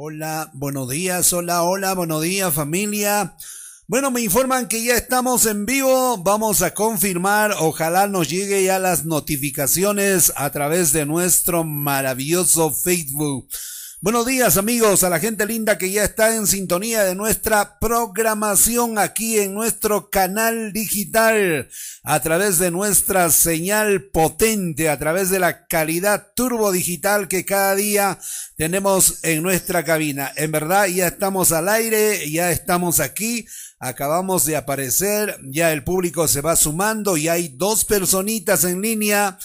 Hola, buenos días, hola, hola, buenos días familia. Bueno, me informan que ya estamos en vivo. Vamos a confirmar. Ojalá nos llegue ya las notificaciones a través de nuestro maravilloso Facebook. Buenos días amigos, a la gente linda que ya está en sintonía de nuestra programación aquí en nuestro canal digital, a través de nuestra señal potente, a través de la calidad turbo digital que cada día tenemos en nuestra cabina. En verdad ya estamos al aire, ya estamos aquí, acabamos de aparecer, ya el público se va sumando y hay dos personitas en línea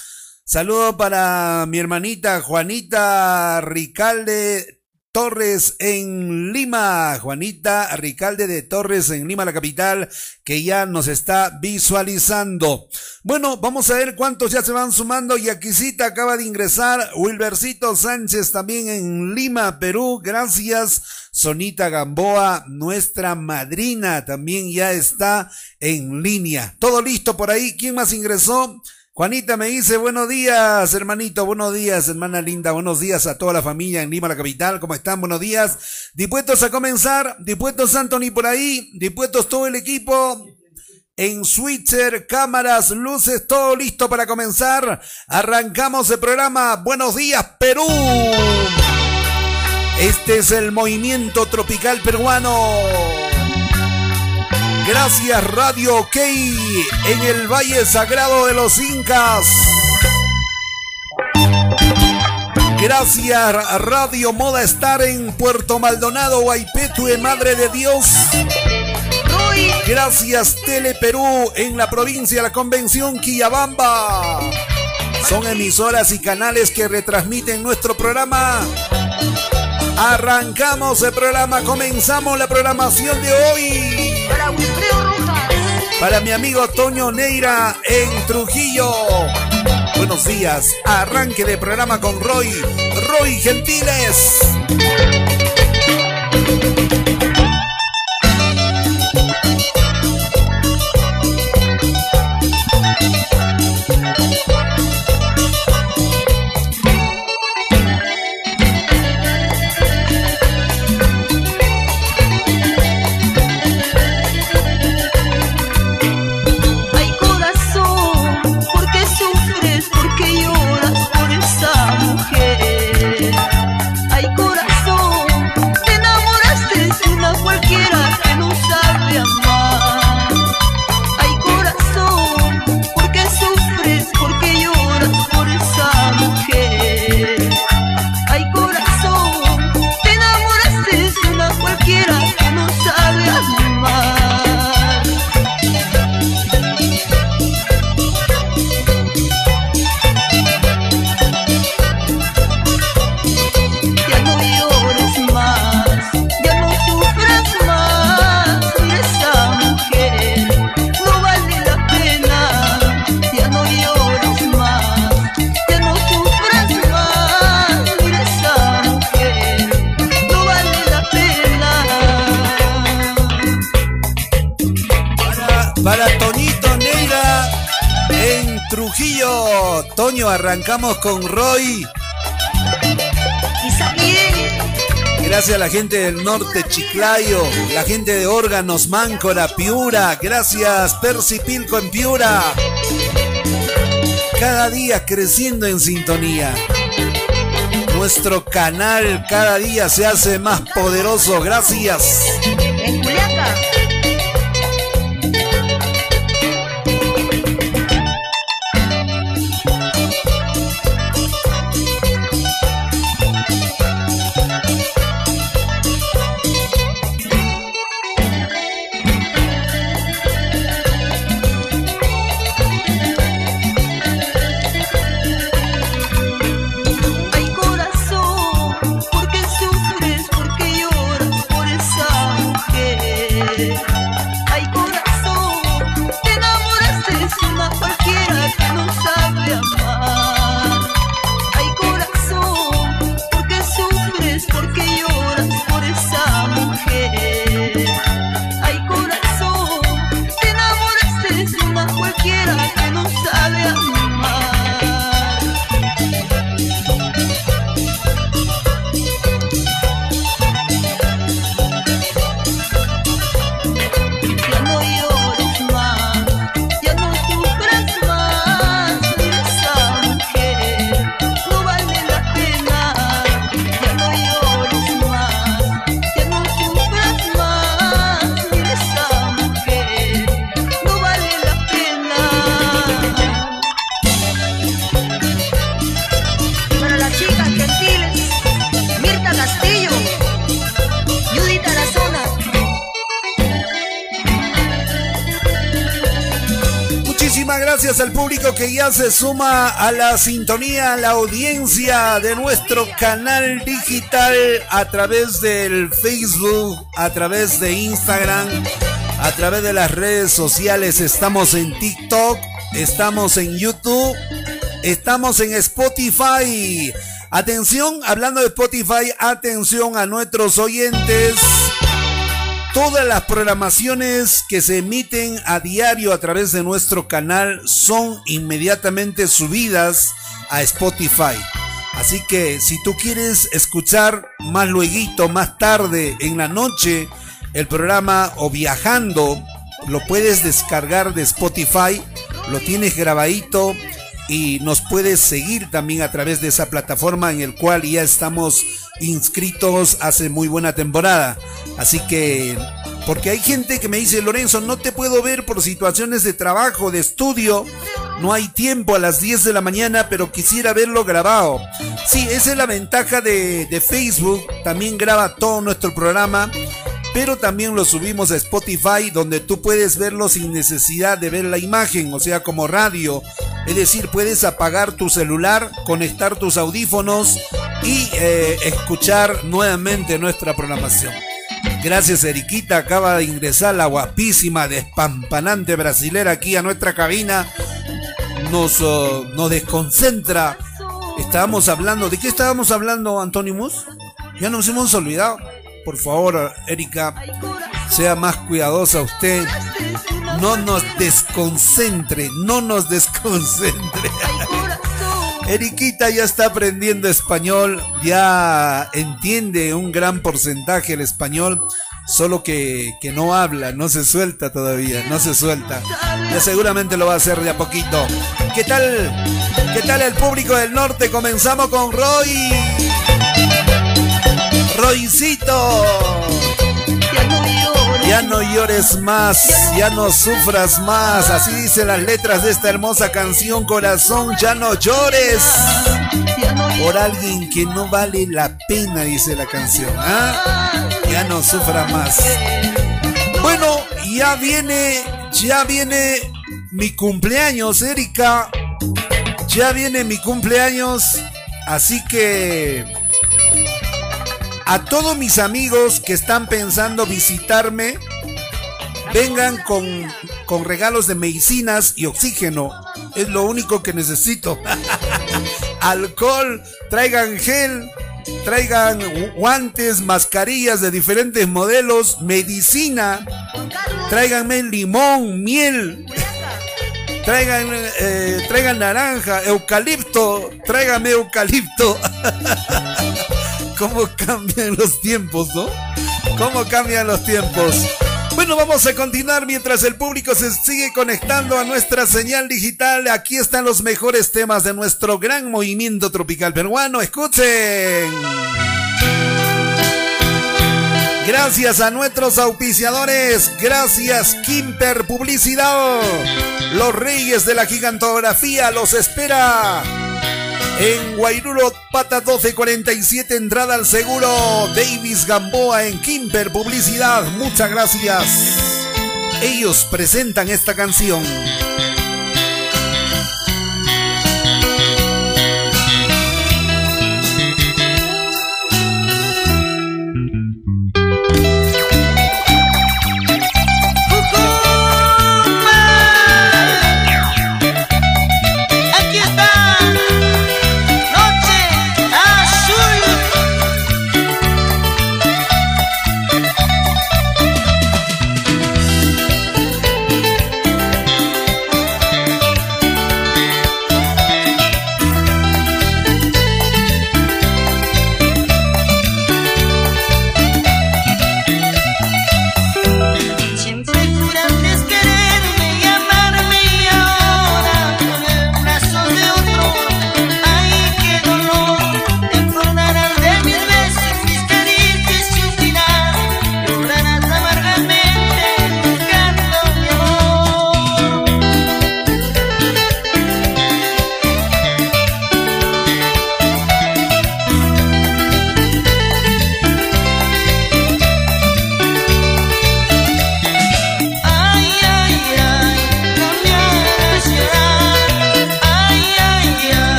Saludo para mi hermanita Juanita Ricalde Torres en Lima. Juanita Ricalde de Torres en Lima, la capital, que ya nos está visualizando. Bueno, vamos a ver cuántos ya se van sumando. Yaquisita acaba de ingresar. Wilbercito Sánchez también en Lima, Perú. Gracias. Sonita Gamboa, nuestra madrina, también ya está en línea. Todo listo por ahí. ¿Quién más ingresó? Juanita me dice, buenos días, hermanito, buenos días, hermana linda, buenos días a toda la familia en Lima, la capital, ¿cómo están? Buenos días. Dispuestos a comenzar, dispuestos Anthony por ahí, dispuestos todo el equipo. En switcher, cámaras, luces, todo listo para comenzar. Arrancamos el programa. Buenos días, Perú. Este es el movimiento tropical peruano. Gracias Radio OK en el Valle Sagrado de los Incas. Gracias Radio Moda Estar en Puerto Maldonado, Guaypetue, Madre de Dios. Gracias Tele Perú en la provincia de la Convención Quillabamba. Son emisoras y canales que retransmiten nuestro programa. Arrancamos el programa, comenzamos la programación de hoy. Para mi amigo Toño Neira en Trujillo. Buenos días, arranque de programa con Roy, Roy Gentiles. La gente del norte Chiclayo, la gente de órganos Máncora, Piura. Gracias Percy Pilco en Piura. Cada día creciendo en sintonía. Nuestro canal cada día se hace más poderoso. Gracias. gracias ya se suma a la sintonía, a la audiencia de nuestro canal digital a través del Facebook, a través de Instagram, a través de las redes sociales. Estamos en TikTok, estamos en YouTube, estamos en Spotify. Atención, hablando de Spotify, atención a nuestros oyentes. Todas las programaciones que se emiten a diario a través de nuestro canal son inmediatamente subidas a Spotify. Así que si tú quieres escuchar más luego, más tarde, en la noche, el programa o viajando, lo puedes descargar de Spotify, lo tienes grabadito y nos puedes seguir también a través de esa plataforma en el cual ya estamos inscritos hace muy buena temporada. Así que, porque hay gente que me dice, Lorenzo, no te puedo ver por situaciones de trabajo, de estudio, no hay tiempo a las 10 de la mañana, pero quisiera verlo grabado. Sí, esa es la ventaja de, de Facebook, también graba todo nuestro programa pero también lo subimos a Spotify donde tú puedes verlo sin necesidad de ver la imagen, o sea, como radio. Es decir, puedes apagar tu celular, conectar tus audífonos y eh, escuchar nuevamente nuestra programación. Gracias, Eriquita. Acaba de ingresar la guapísima, despampanante brasilera aquí a nuestra cabina. Nos, oh, nos desconcentra. Estábamos hablando. ¿De qué estábamos hablando, Antonimus? Ya nos hemos olvidado. Por favor, Erika, sea más cuidadosa usted. No nos desconcentre, no nos desconcentre. Eriquita ya está aprendiendo español, ya entiende un gran porcentaje el español, solo que, que, no habla, no se suelta todavía, no se suelta. Ya seguramente lo va a hacer de a poquito. ¿Qué tal? ¿Qué tal el público del norte? Comenzamos con Roy. Roycito. Ya no llores más, ya no sufras más. Así dicen las letras de esta hermosa canción, corazón, ya no llores. Por alguien que no vale la pena, dice la canción. ¿ah? Ya no sufra más. Bueno, ya viene, ya viene mi cumpleaños, Erika. Ya viene mi cumpleaños. Así que a todos mis amigos que están pensando visitarme, vengan con, con regalos de medicinas y oxígeno. Es lo único que necesito. Alcohol, traigan gel, traigan guantes, mascarillas de diferentes modelos, medicina, tráiganme limón, miel. Traigan, eh, traigan naranja, eucalipto, tráigame eucalipto. ¿Cómo cambian los tiempos, no? ¿Cómo cambian los tiempos? Bueno, vamos a continuar mientras el público se sigue conectando a nuestra señal digital. Aquí están los mejores temas de nuestro gran movimiento tropical peruano. Escuchen. Gracias a nuestros auspiciadores. Gracias Kimper Publicidad. Los reyes de la gigantografía los espera. En Guairulo, pata 1247, entrada al seguro. Davis Gamboa en Kimper Publicidad. Muchas gracias. Ellos presentan esta canción.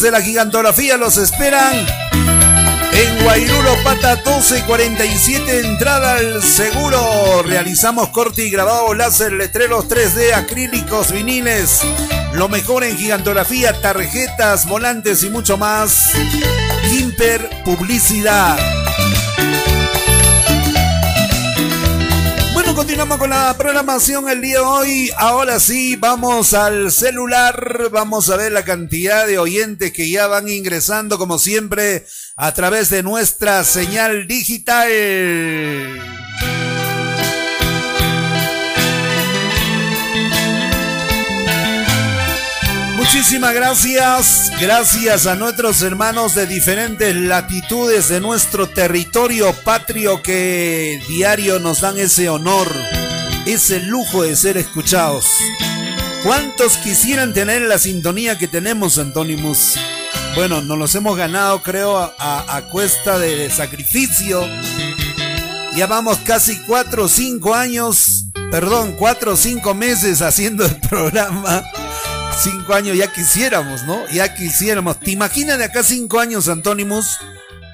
De la gigantografía los esperan. En Guairuro Pata 1247, entrada al seguro. Realizamos corte y grabado láser, letreros 3D, acrílicos, viniles. Lo mejor en gigantografía, tarjetas, volantes y mucho más. Kimper Publicidad. continuamos con la programación el día de hoy. Ahora sí, vamos al celular. Vamos a ver la cantidad de oyentes que ya van ingresando, como siempre, a través de nuestra señal digital. Muchísimas gracias, gracias a nuestros hermanos de diferentes latitudes de nuestro territorio patrio que diario nos dan ese honor, ese lujo de ser escuchados. ¿Cuántos quisieran tener la sintonía que tenemos, Antonimus? Bueno, nos los hemos ganado, creo, a, cuesta de, sacrificio. Ya vamos casi cuatro o cinco años, perdón, cuatro o cinco meses haciendo el programa cinco años ya quisiéramos, ¿no? Ya quisiéramos. ¿Te imaginas de acá cinco años, Antónimos,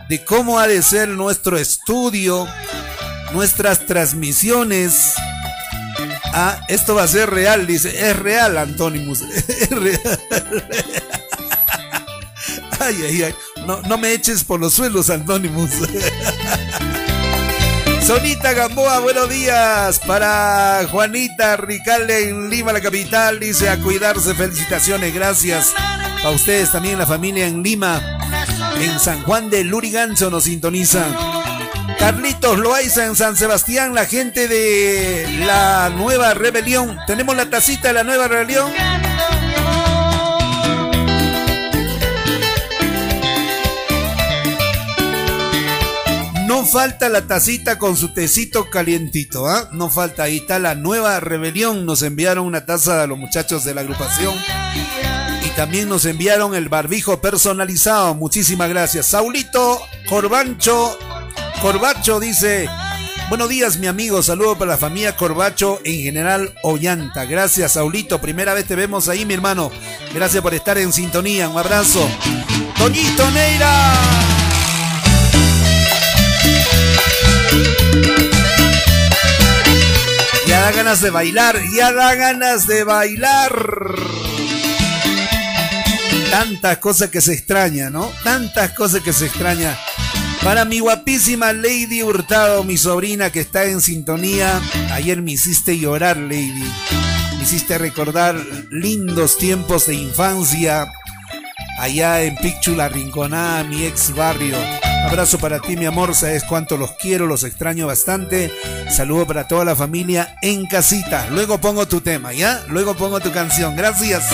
de cómo ha de ser nuestro estudio, nuestras transmisiones? Ah, esto va a ser real, dice. Es real, Antónimos. Es real. Ay, ay, ay. No, no me eches por los suelos, Antónimos. Sonita Gamboa, buenos días. Para Juanita Ricalde en Lima, la capital. Dice a cuidarse. Felicitaciones, gracias. A ustedes también, la familia en Lima. En San Juan de Lurigancho nos sintonizan. Carlitos Loaiza en San Sebastián, la gente de la nueva rebelión. Tenemos la tacita de la nueva rebelión. No falta la tacita con su tecito calientito, ¿ah? No falta, ahí está la nueva rebelión. Nos enviaron una taza a los muchachos de la agrupación. Y también nos enviaron el barbijo personalizado. Muchísimas gracias. Saulito Corbancho, Corbacho dice, buenos días mi amigo, saludo para la familia Corbacho en general Ollanta. Gracias Saulito, primera vez te vemos ahí mi hermano. Gracias por estar en sintonía, un abrazo. Toñito Neira. Ya da ganas de bailar, ya da ganas de bailar. Tantas cosas que se extraña, ¿no? Tantas cosas que se extraña. Para mi guapísima Lady Hurtado, mi sobrina que está en sintonía. Ayer me hiciste llorar, Lady. Me hiciste recordar lindos tiempos de infancia. Allá en Pichula Rinconá, mi ex barrio. Abrazo para ti, mi amor. Sabes cuánto los quiero, los extraño bastante. Saludo para toda la familia en casita. Luego pongo tu tema, ¿ya? Luego pongo tu canción. Gracias.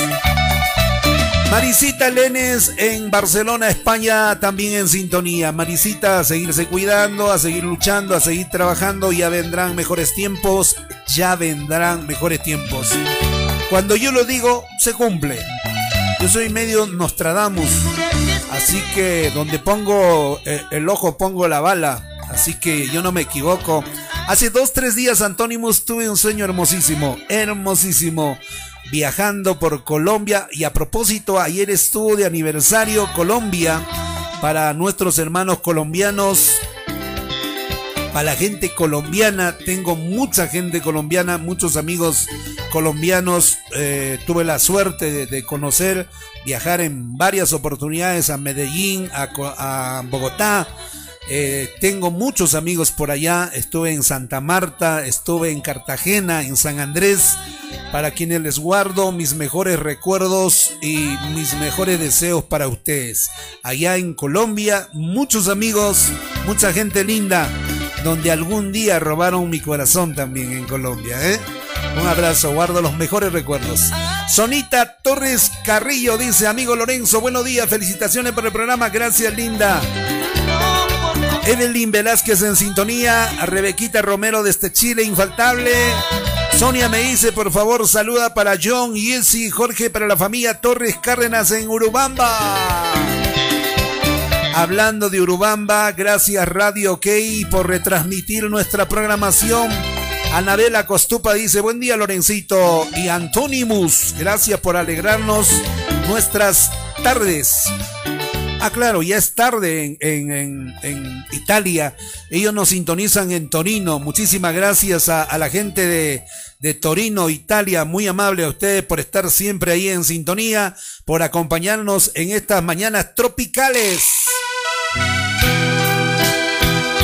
Marisita Lenes en Barcelona, España, también en sintonía. Marisita, a seguirse cuidando, a seguir luchando, a seguir trabajando. Ya vendrán mejores tiempos. Ya vendrán mejores tiempos. Cuando yo lo digo, se cumple. Yo soy medio Nostradamus. Así que donde pongo eh, el ojo pongo la bala. Así que yo no me equivoco. Hace dos, tres días, Antónimos, tuve un sueño hermosísimo, hermosísimo, viajando por Colombia. Y a propósito, ayer estuvo de aniversario Colombia para nuestros hermanos colombianos. Para la gente colombiana, tengo mucha gente colombiana, muchos amigos colombianos. Eh, tuve la suerte de conocer viajar en varias oportunidades a Medellín, a, Bogotá. Eh, tengo muchos amigos por allá. Estuve en Santa Marta, estuve en Cartagena, en San Andrés, para quienes les guardo mis mejores recuerdos y mis mejores deseos para ustedes. Allá en Colombia, muchos amigos, mucha gente linda, donde algún día robaron mi corazón también en Colombia. ¿eh? Un abrazo, guardo los mejores recuerdos. Sonita Torres Carrillo dice, amigo Lorenzo, buenos días, felicitaciones por el programa, gracias linda. Evelyn Velázquez en sintonía, Rebequita Romero desde Chile, infaltable. Sonia me dice, por favor, saluda para John, Yesi, Jorge, para la familia Torres Cárdenas en Urubamba. Hablando de Urubamba, gracias Radio OK por retransmitir nuestra programación Anabela Costupa dice, buen día Lorencito y Antonimus, gracias por alegrarnos nuestras tardes. Ah, claro, ya es tarde en, Italia. Ellos nos sintonizan en Torino. Muchísimas gracias a, la gente de, de, Torino, Italia. Muy amable a ustedes por estar siempre ahí en sintonía, por acompañarnos en estas mañanas tropicales.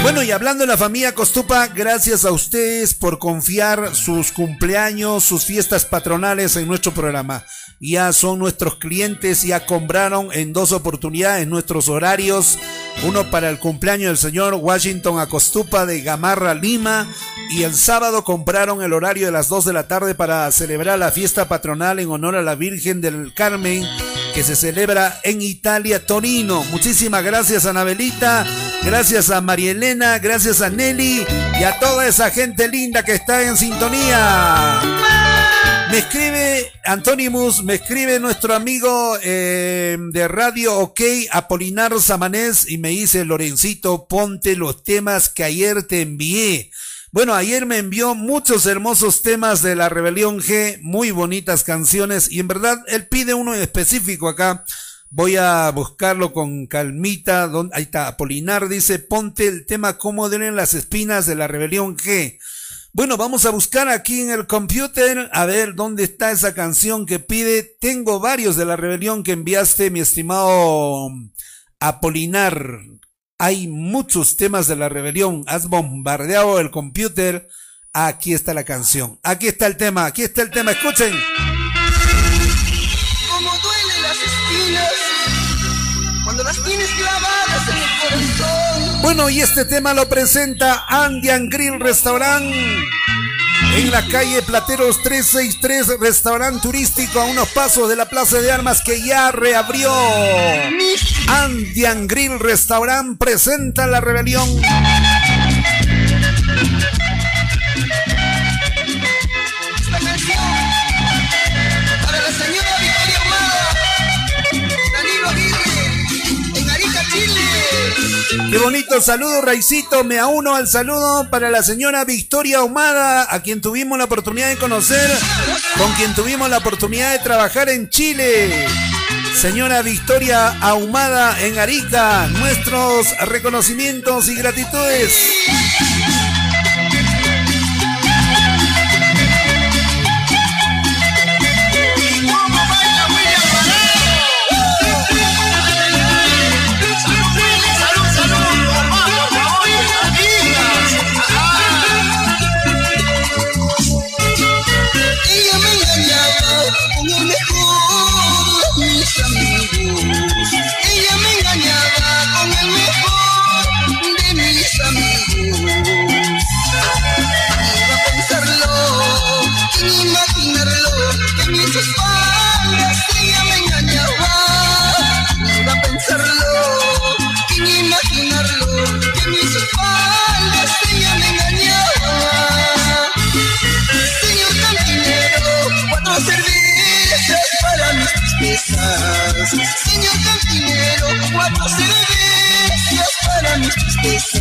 Bueno, y hablando de la familia Costupa, gracias a ustedes por confiar sus cumpleaños, sus fiestas patronales en nuestro programa. Ya son nuestros clientes, ya compraron en dos oportunidades nuestros horarios. Uno para el cumpleaños del señor Washington Acostupa de Gamarra, Lima. Y el sábado compraron el horario de las 2 de la tarde para celebrar la fiesta patronal en honor a la Virgen del Carmen que se celebra en Italia, Torino. Muchísimas gracias Anabelita, gracias a María Elena, gracias a Nelly y a toda esa gente linda que está en sintonía. Me escribe Antonimus, me escribe nuestro amigo eh, de Radio OK, Apolinar Samanés, y me dice, Lorencito, ponte los temas que ayer te envié. Bueno, ayer me envió muchos hermosos temas de la Rebelión G, muy bonitas canciones, y en verdad él pide uno en específico acá. Voy a buscarlo con calmita. ahí está, Apolinar dice, ponte el tema cómo den las espinas de la Rebelión G. Bueno, vamos a buscar aquí en el computer a ver dónde está esa canción que pide. Tengo varios de la rebelión que enviaste, mi estimado Apolinar. Hay muchos temas de la rebelión. Has bombardeado el computer. Aquí está la canción. Aquí está el tema. Aquí está el tema. Escuchen. Bueno, y este tema lo presenta Andian Grill Restaurant en la calle Plateros 363, restaurante turístico a unos pasos de la Plaza de Armas que ya reabrió. Andian Grill Restaurant presenta la rebelión. Qué bonito saludo, Raicito. Me auno al saludo para la señora Victoria Ahumada, a quien tuvimos la oportunidad de conocer, con quien tuvimos la oportunidad de trabajar en Chile. Señora Victoria Ahumada en Arica, nuestros reconocimientos y gratitudes. Para mis tristezas.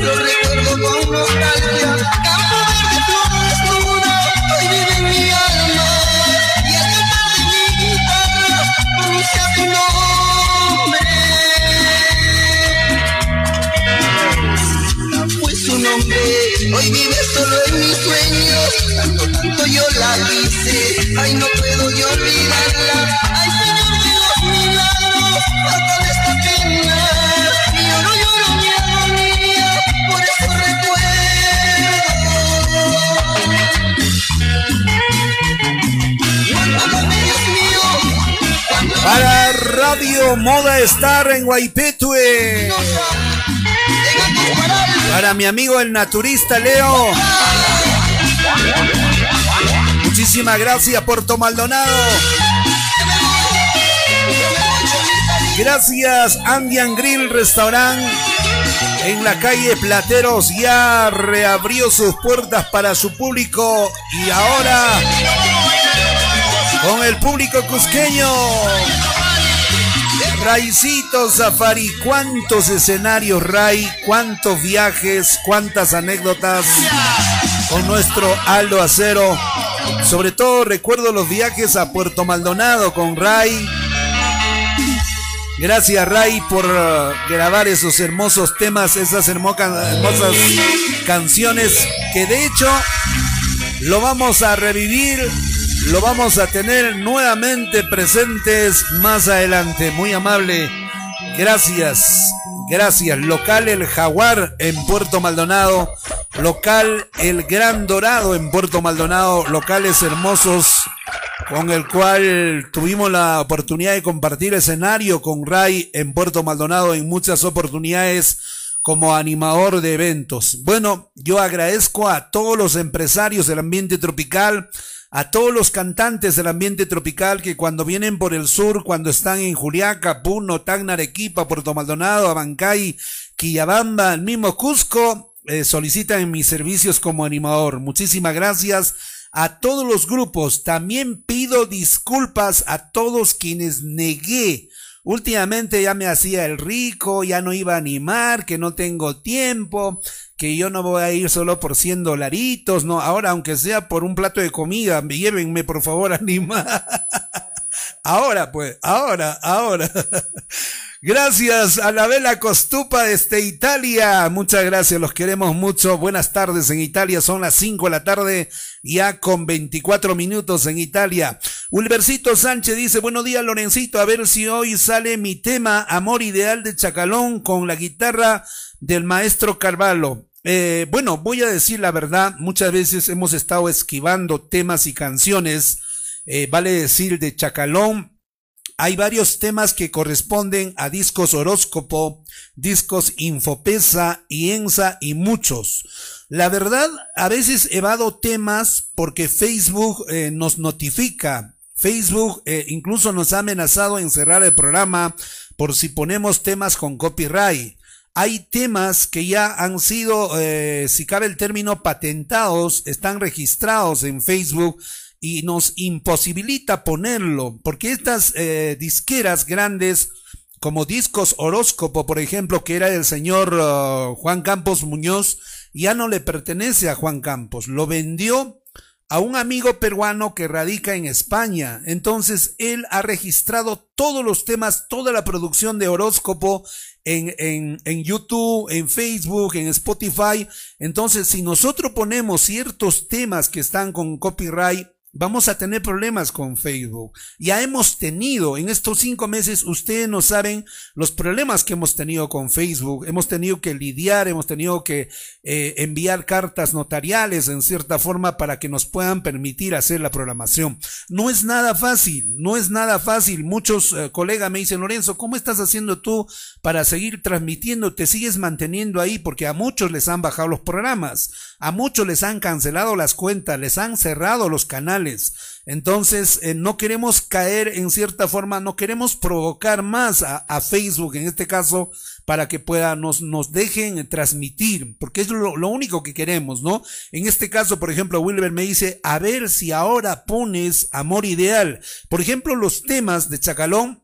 Lo recuerdo con nostalgia. Moda Star en Guaipetue. Para mi amigo el naturista Leo. Muchísimas gracias, Puerto Maldonado. Gracias, Andian Grill Restaurant. En la calle Plateros ya reabrió sus puertas para su público y ahora con el público cusqueño. Raicito Safari, cuántos escenarios, Ray, cuántos viajes, cuántas anécdotas con nuestro Aldo Acero. Sobre todo recuerdo los viajes a Puerto Maldonado con Ray. Gracias Ray por uh, grabar esos hermosos temas, esas hermosas canciones que de hecho lo vamos a revivir lo vamos a tener nuevamente presentes más adelante. Muy amable. Gracias. Gracias. Local El Jaguar en Puerto Maldonado. Local El Gran Dorado en Puerto Maldonado. Locales hermosos con el cual tuvimos la oportunidad de compartir escenario con Ray en Puerto Maldonado en muchas oportunidades como animador de eventos. Bueno, yo agradezco a todos los empresarios del ambiente tropical, a todos los cantantes del ambiente tropical que cuando vienen por el sur, cuando están en Juliaca, Puno, Tacna, Arequipa, Puerto Maldonado, Abancay, Quillabamba, el mismo Cusco, eh, solicitan mis servicios como animador. Muchísimas gracias a todos los grupos. También pido disculpas a todos quienes negué Últimamente ya me hacía el rico, ya no iba a animar, que no tengo tiempo, que yo no voy a ir solo por 100 dolaritos, no, ahora aunque sea por un plato de comida, llévenme por favor a animar. ahora pues, ahora, ahora. Gracias a la Vela Costupa desde Italia. Muchas gracias, los queremos mucho. Buenas tardes en Italia, son las 5 de la tarde, ya con 24 minutos en Italia. Ulversito Sánchez dice, buenos días Lorencito, a ver si hoy sale mi tema Amor Ideal de Chacalón con la guitarra del maestro Carvalho. Eh, bueno, voy a decir la verdad, muchas veces hemos estado esquivando temas y canciones, eh, vale decir de Chacalón, hay varios temas que corresponden a discos horóscopo, discos infopesa y ensa y muchos. La verdad, a veces evado temas porque Facebook eh, nos notifica. Facebook eh, incluso nos ha amenazado en cerrar el programa por si ponemos temas con copyright. Hay temas que ya han sido, eh, si cabe el término, patentados, están registrados en Facebook y nos imposibilita ponerlo, porque estas eh, disqueras grandes, como Discos Horóscopo, por ejemplo, que era el señor uh, Juan Campos Muñoz, ya no le pertenece a Juan Campos, lo vendió a un amigo peruano que radica en España. Entonces, él ha registrado todos los temas, toda la producción de horóscopo en, en, en, YouTube, en Facebook, en Spotify. Entonces, si nosotros ponemos ciertos temas que están con copyright, Vamos a tener problemas con Facebook. Ya hemos tenido, en estos cinco meses, ustedes no saben los problemas que hemos tenido con Facebook. Hemos tenido que lidiar, hemos tenido que eh, enviar cartas notariales en cierta forma para que nos puedan permitir hacer la programación. No es nada fácil, no es nada fácil. Muchos eh, colegas me dicen, Lorenzo, ¿cómo estás haciendo tú para seguir transmitiendo? Te sigues manteniendo ahí porque a muchos les han bajado los programas, a muchos les han cancelado las cuentas, les han cerrado los canales entonces, eh, no queremos caer en cierta forma, no queremos provocar más a, Facebook, en este caso, para que pueda, nos, nos dejen transmitir, porque es lo, lo, único que queremos, ¿no? En este caso, por ejemplo, Wilber me dice, a ver si ahora pones amor ideal. Por ejemplo, los temas de Chacalón,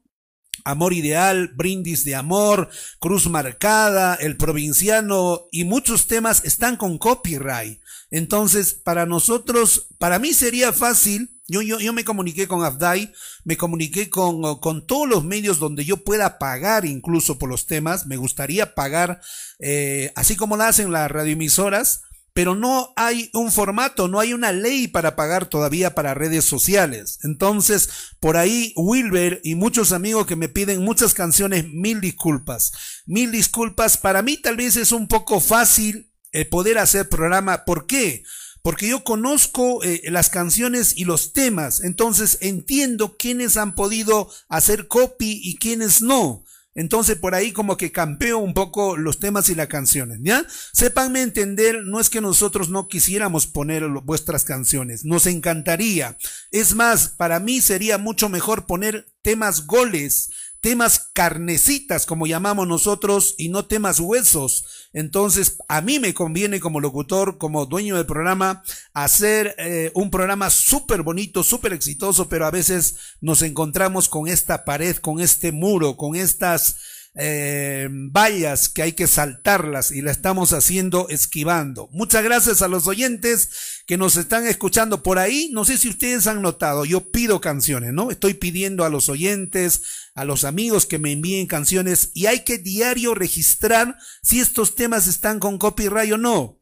Amor Ideal, Brindis de Amor, Cruz Marcada, El Provinciano y muchos temas están con copyright. Entonces, para nosotros, para mí sería fácil, yo, yo, yo me comuniqué con Afdai, me comuniqué con, con todos los medios donde yo pueda pagar incluso por los temas, me gustaría pagar, eh, así como lo hacen las radioemisoras, pero no hay un formato, no hay una ley para pagar todavía para redes sociales. Entonces, por ahí, Wilber y muchos amigos que me piden muchas canciones, mil disculpas. Mil disculpas. Para mí tal vez es un poco fácil poder hacer programa. ¿Por qué? Porque yo conozco eh, las canciones y los temas, entonces entiendo quiénes han podido hacer copy y quiénes no. Entonces por ahí como que campeo un poco los temas y las canciones, ¿ya? Sépanme entender, no es que nosotros no quisiéramos poner vuestras canciones, nos encantaría. Es más, para mí sería mucho mejor poner temas goles, temas carnecitas, como llamamos nosotros, y no temas huesos. Entonces, a mí me conviene como locutor, como dueño del programa, hacer eh, un programa súper bonito, súper exitoso, pero a veces nos encontramos con esta pared, con este muro, con estas eh, vallas que hay que saltarlas y la estamos haciendo esquivando. Muchas gracias a los oyentes que nos están escuchando por ahí. No sé si ustedes han notado, yo pido canciones, ¿no? Estoy pidiendo a los oyentes, a los amigos que me envíen canciones y hay que diario registrar si estos temas están con copyright o no.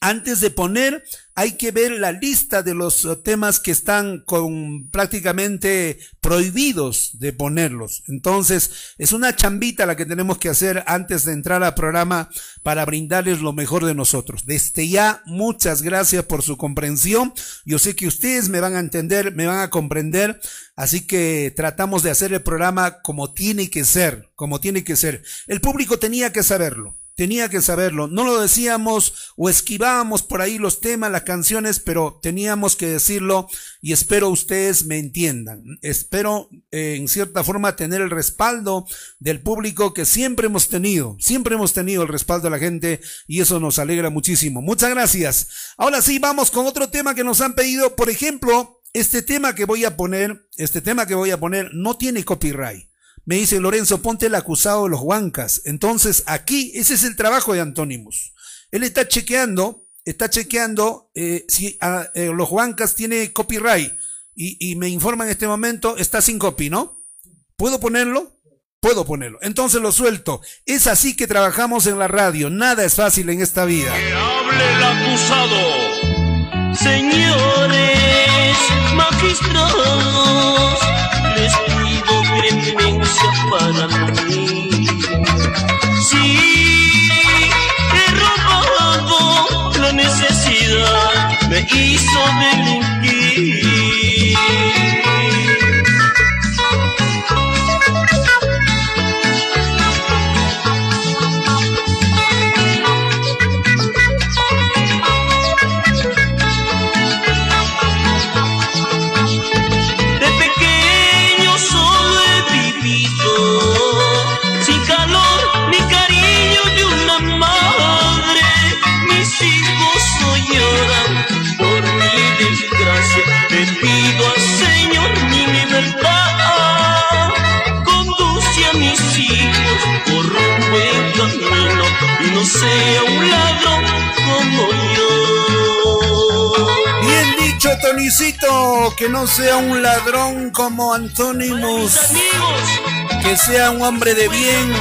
Antes de poner, hay que ver la lista de los eh, temas que están con prácticamente prohibidos de ponerlos. Entonces, es una chambita la que tenemos que hacer antes de entrar al programa para brindarles lo mejor de nosotros. Desde ya, muchas gracias por su comprensión. Yo sé que ustedes me van a entender, me van a comprender. Así que tratamos de hacer el programa como tiene que ser, como tiene que ser. El público tenía que saberlo tenía que saberlo. No lo decíamos o esquivábamos por ahí los temas, las canciones, pero teníamos que decirlo y espero ustedes me entiendan. Espero eh, en cierta forma tener el respaldo del público que siempre hemos tenido. Siempre hemos tenido el respaldo de la gente y eso nos alegra muchísimo. Muchas gracias. Ahora sí, vamos con otro tema que nos han pedido. Por ejemplo, este tema que voy a poner, este tema que voy a poner no tiene copyright. Me dice Lorenzo, ponte el acusado de los huancas. Entonces, aquí, ese es el trabajo de Antónimos. Él está chequeando, está chequeando eh, si ah, eh, los huancas tiene copyright. Y, y me informa en este momento, está sin copy, ¿no? ¿Puedo ponerlo? Puedo ponerlo. Entonces lo suelto. Es así que trabajamos en la radio. Nada es fácil en esta vida. Que hable el acusado. Señores magistrados, clemencia para mí. Si he robado, la necesidad me hizo delinquir. Bien dicho, Tonicito, que no sea un ladrón como amigos que sea un hombre de bien,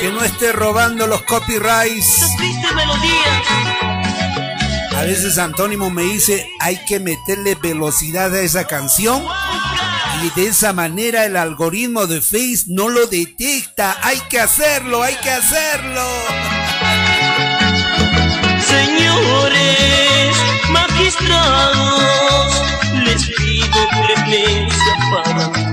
que no esté robando los copyrights. A veces Antónimo me dice, hay que meterle velocidad a esa canción y de esa manera el algoritmo de Face no lo detecta. Hay que hacerlo, hay que hacerlo. Señores magistrados, les pido clemencia para mí.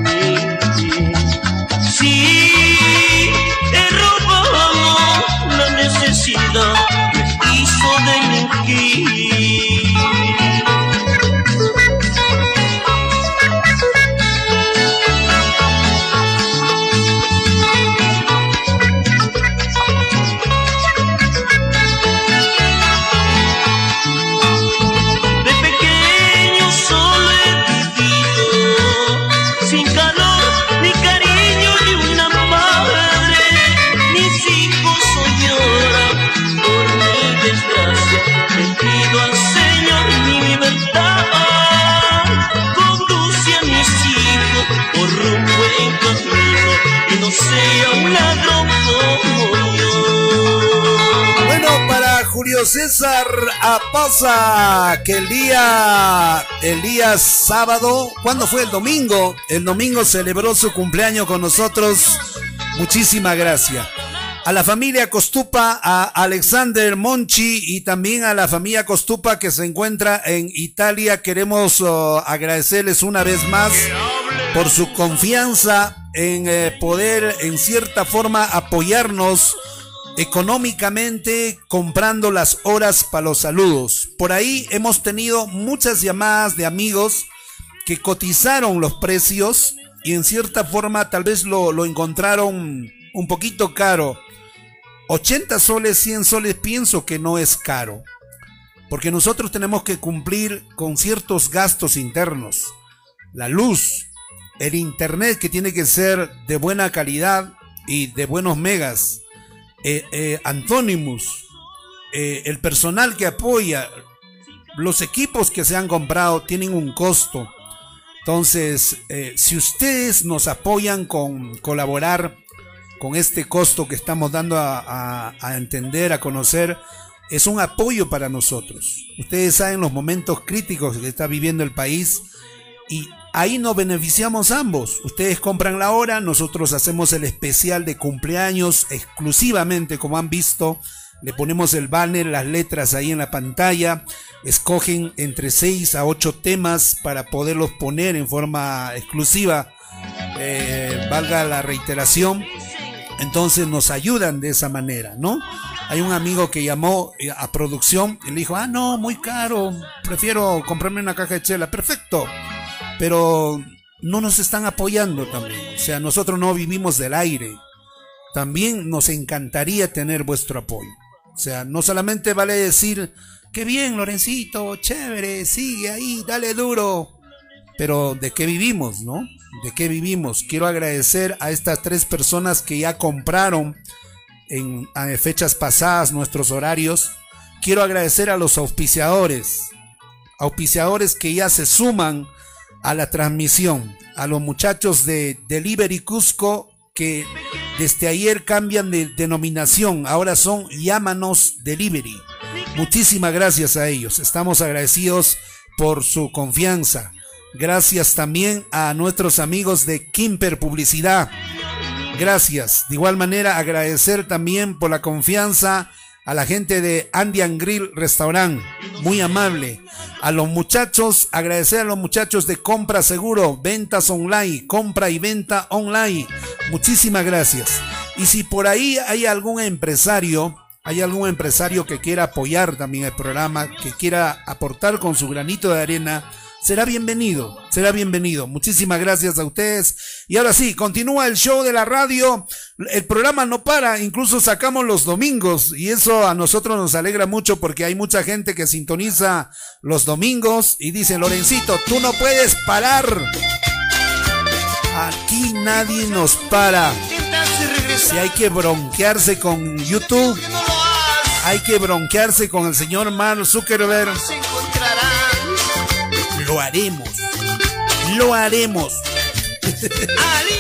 César Aposa, que el día, el día sábado, ¿cuándo fue el domingo? El domingo celebró su cumpleaños con nosotros. Muchísimas gracias. A la familia Costupa, a Alexander Monchi y también a la familia Costupa que se encuentra en Italia, queremos oh, agradecerles una vez más por su confianza en eh, poder en cierta forma apoyarnos económicamente comprando las horas para los saludos. Por ahí hemos tenido muchas llamadas de amigos que cotizaron los precios y en cierta forma tal vez lo, lo encontraron un poquito caro. 80 soles, 100 soles pienso que no es caro. Porque nosotros tenemos que cumplir con ciertos gastos internos. La luz, el internet que tiene que ser de buena calidad y de buenos megas eh, eh, eh, el personal que apoya, los equipos que se han comprado tienen un costo. Entonces, si ustedes nos apoyan con colaborar con este costo que estamos dando a, a, entender, a conocer, es un apoyo para nosotros. Ustedes saben los momentos críticos que está viviendo el país y ahí nos beneficiamos ambos. Ustedes compran la hora, nosotros hacemos el especial de cumpleaños exclusivamente, como han visto. Le ponemos el banner, las letras ahí en la pantalla. Escogen entre 6 a 8 temas para poderlos poner en forma exclusiva. Eh, valga la reiteración. Entonces nos ayudan de esa manera, ¿no? Hay un amigo que llamó eh, a producción y le dijo, ah, no, muy caro, prefiero comprarme una caja de chela. Perfecto pero no nos están apoyando también. O sea, nosotros no vivimos del aire. También nos encantaría tener vuestro apoyo. O sea, no solamente vale decir, qué bien, Lorencito, chévere, sigue ahí, dale duro. Pero ¿de qué vivimos, no? ¿De qué vivimos? Quiero agradecer a estas tres personas que ya compraron en fechas pasadas nuestros horarios. Quiero agradecer a los auspiciadores, auspiciadores que ya se suman a la transmisión, a los muchachos de Delivery Cusco que desde ayer cambian de denominación, ahora son Llámanos Delivery. Muchísimas gracias a ellos, estamos agradecidos por su confianza. Gracias también a nuestros amigos de Kimper Publicidad. Gracias. De igual manera agradecer también por la confianza a la gente de Andian Grill Restaurant, muy amable. A los muchachos, agradecer a los muchachos de Compra Seguro, ventas online, compra y venta online. Muchísimas gracias. Y si por ahí hay algún empresario, hay algún empresario que quiera apoyar también el programa, que quiera aportar con su granito de arena, será bienvenido, será bienvenido. Muchísimas gracias a ustedes. Y ahora sí, continúa el show de la radio. El programa no para, incluso sacamos los domingos y eso a nosotros nos alegra mucho porque hay mucha gente que sintoniza los domingos y dice, Lorencito, tú no puedes parar. Aquí nadie nos para. Si hay que bronquearse con YouTube, hay que bronquearse con el señor Mark Zuckerberg lo haremos. Lo haremos.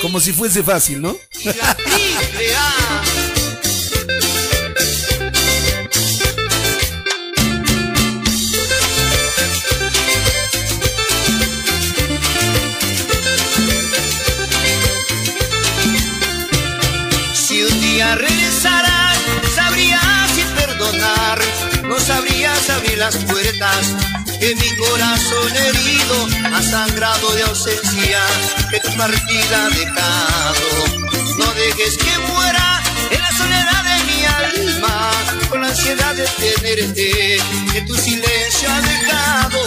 Como si fuese fácil, ¿no? Si un día regresarás, sabrías si perdonar, no sabrías abrir las puertas que mi corazón herido ha sangrado de ausencia que tu partida ha dejado. No dejes que muera en la soledad de mi alma, con la ansiedad de tenerte, que tu silencio ha dejado.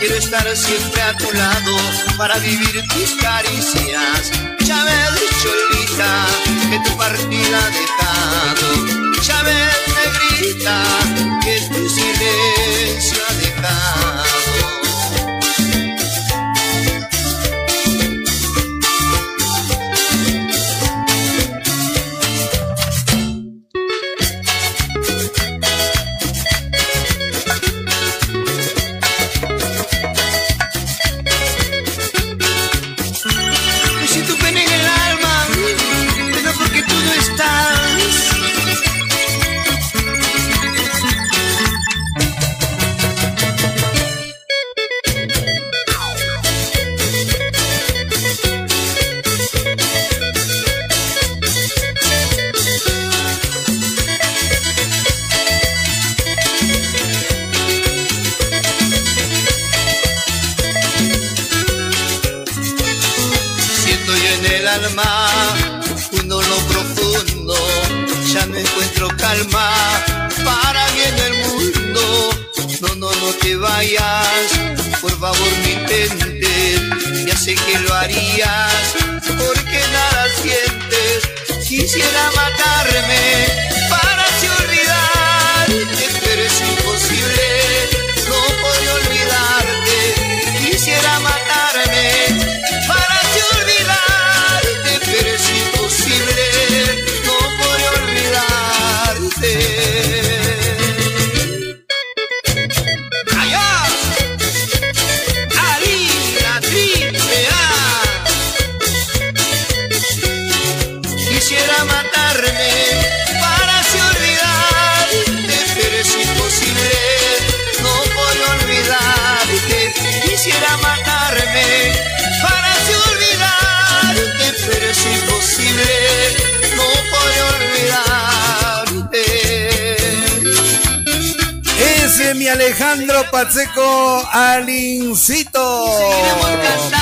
Quiero estar siempre a tu lado para vivir tus caricias. Ya me has dicho, Lita, que tu partida ha dejado. Ya ves, negrita, que tu silencio ha dejado. Alma,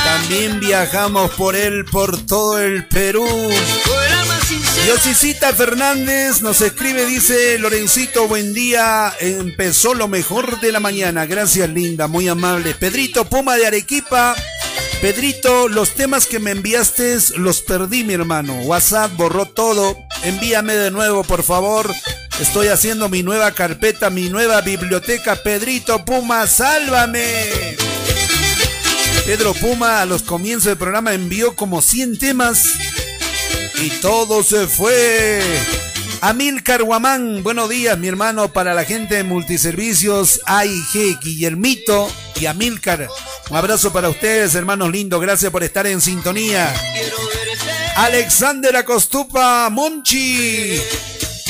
También viajamos por él, por todo el Perú. Yosicita Fernández nos escribe, dice Lorencito, buen día, empezó lo mejor de la mañana, gracias linda, muy amable. Pedrito Puma de Arequipa, Pedrito, los temas que me enviaste los perdí mi hermano, WhatsApp borró todo, envíame de nuevo por favor, estoy haciendo mi nueva carpeta, mi nueva biblioteca, Pedrito Puma, sálvame. Pedro Puma a los comienzos del programa envió como 100 temas y todo se fue. Amilcar Guamán, buenos días, mi hermano, para la gente de multiservicios AIG, Guillermito y Amilcar. Un abrazo para ustedes, hermanos lindos, gracias por estar en sintonía. Alexander Acostupa Monchi.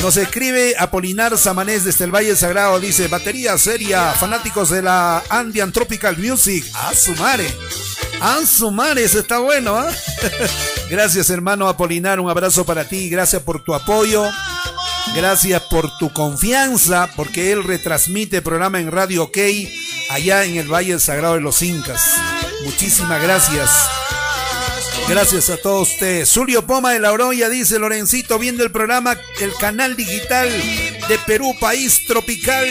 Nos escribe Apolinar Samanés desde el Valle Sagrado. Dice, batería seria, fanáticos de la Andean Tropical Music. A su madre. A su madre, eso está bueno, ¿ah? Gracias, hermano Apolinar. Un abrazo para ti. Gracias por tu apoyo. Gracias por tu confianza, porque él retransmite programa en Radio OK allá en el Valle Sagrado de los Incas. Muchísimas gracias. Gracias a todos ustedes. Zulio Poma de la Oroya dice Lorencito viendo el programa El canal digital de Perú, país tropical.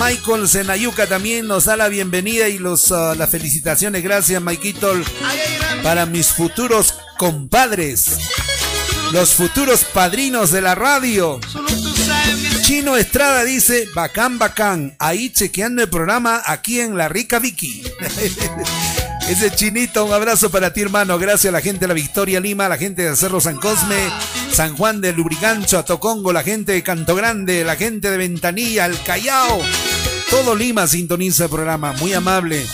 Michael Senayuca también nos da la bienvenida y los, uh, las felicitaciones. Gracias, Maikito, para mis futuros compadres. Los futuros padrinos de la radio. Chino Estrada dice, bacán, bacán. Ahí chequeando el programa aquí en La Rica Vicky. Ese chinito, un abrazo para ti, hermano. Gracias a la gente de la Victoria Lima, a la gente de Cerro San Cosme, San Juan de Lubrigancho, a Tocongo, la gente de Canto Grande, la gente de Ventanilla, el Callao. Todo Lima sintoniza el programa. Muy amable.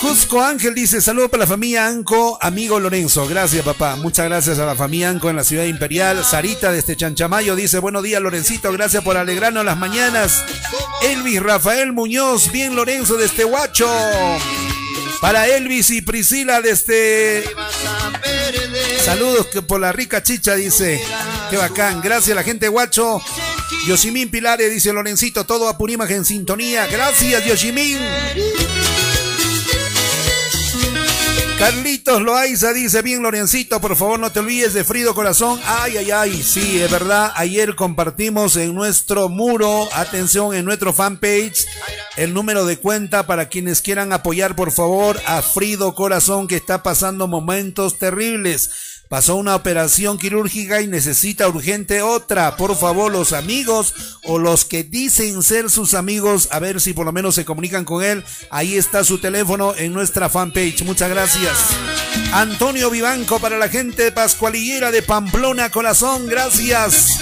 Cusco Ángel dice, saludo para la familia Anco, amigo Lorenzo. Gracias, papá. Muchas gracias a la familia Anco en la ciudad imperial. Sarita desde Chanchamayo dice, buenos días, Lorencito. Gracias por alegrarnos las mañanas. Elvis Rafael Muñoz, bien Lorenzo desde Huacho. Para Elvis y Priscila desde... Saludos que por la rica chicha, dice. Qué bacán. Gracias a la gente de Huacho. Yoshimín Pilares, dice Lorencito, todo Apurímac en sintonía. Gracias, Yoshimín. Carlitos Loaiza dice, bien Lorencito, por favor no te olvides de Frido Corazón. Ay, ay, ay, sí, es verdad, ayer compartimos en nuestro muro, atención, en nuestro fanpage, el número de cuenta para quienes quieran apoyar, por favor, a Frido Corazón que está pasando momentos terribles. Pasó una operación quirúrgica y necesita urgente otra. Por favor, los amigos o los que dicen ser sus amigos, a ver si por lo menos se comunican con él. Ahí está su teléfono en nuestra fanpage. Muchas gracias. Antonio Vivanco para la gente de Pascualillera de Pamplona, corazón. Gracias.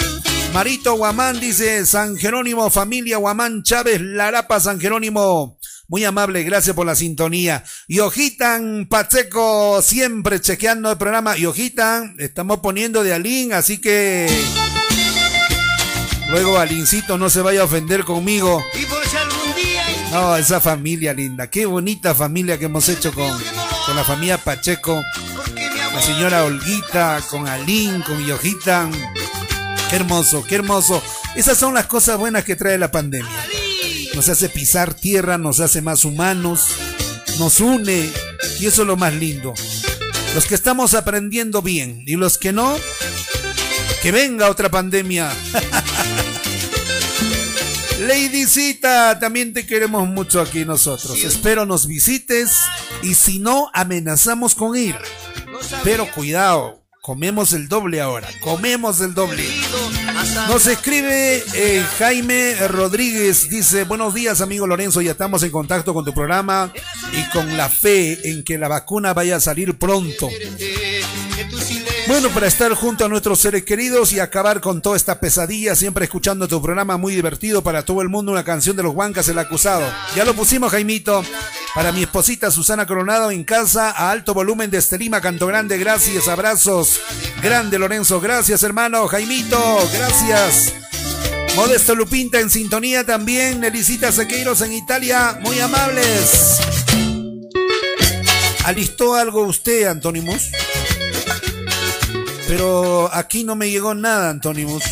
Marito Guamán dice San Jerónimo, familia Guamán Chávez, Larapa, San Jerónimo. Muy amable, gracias por la sintonía. Y Ojitan Pacheco, siempre chequeando el programa. Y Ojitan, estamos poniendo de Alín, así que. Luego Alincito no se vaya a ofender conmigo. Y por si algún día No, esa familia linda. Qué bonita familia que hemos hecho con, con la familia Pacheco. La señora Olguita, con Alín, con Yojitan. Qué hermoso, qué hermoso. Esas son las cosas buenas que trae la pandemia. Nos hace pisar tierra, nos hace más humanos, nos une y eso es lo más lindo. Los que estamos aprendiendo bien y los que no, que venga otra pandemia. Ladycita, también te queremos mucho aquí nosotros. Espero nos visites y si no, amenazamos con ir. Pero cuidado, comemos el doble ahora, comemos el doble. Nos escribe eh, Jaime Rodríguez, dice, buenos días amigo Lorenzo, ya estamos en contacto con tu programa y con la fe en que la vacuna vaya a salir pronto. Bueno, para estar junto a nuestros seres queridos y acabar con toda esta pesadilla, siempre escuchando tu programa muy divertido para todo el mundo, una canción de los Huancas, el acusado. Ya lo pusimos, Jaimito. Para mi esposita Susana Coronado en casa, a alto volumen de Estelima, Canto Grande, gracias, abrazos. Grande Lorenzo, gracias hermano, Jaimito, gracias. Modesto Lupinta en sintonía también, Nelicita Sequeiros en Italia, muy amables. ¿Alistó algo usted, Antónimos? Pero aquí no me llegó nada, Antonimus.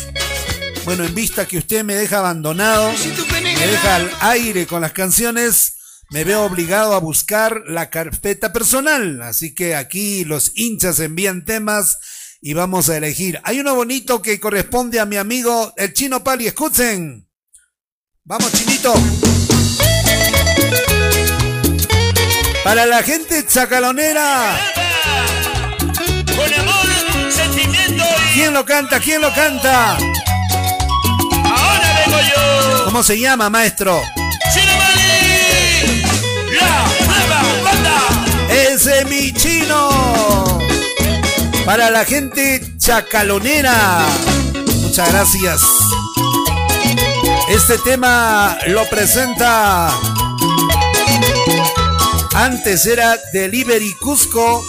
Bueno, en vista que usted me deja abandonado, me deja al aire con las canciones, me veo obligado a buscar la carpeta personal. Así que aquí los hinchas envían temas y vamos a elegir. Hay uno bonito que corresponde a mi amigo el chino Pali. Escuchen. Vamos, chinito. Para la gente chacalonera. Con amor, sentimiento y ¿Quién lo canta? ¿Quién lo canta? ahora vengo yo. ¿Cómo se llama, maestro? Mi chino. Para la gente chacalonera. Muchas gracias. Este tema lo presenta. Antes era Delivery Cusco.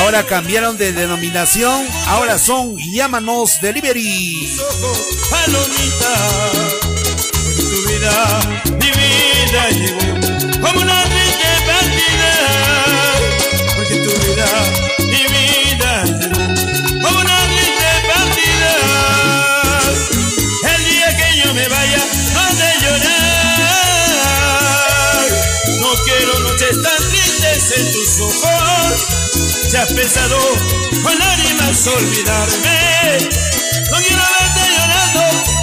Ahora cambiaron de denominación. Ahora son Llámanos Delivery. Pensado con lágrimas olvidarme. No quiero verte llorando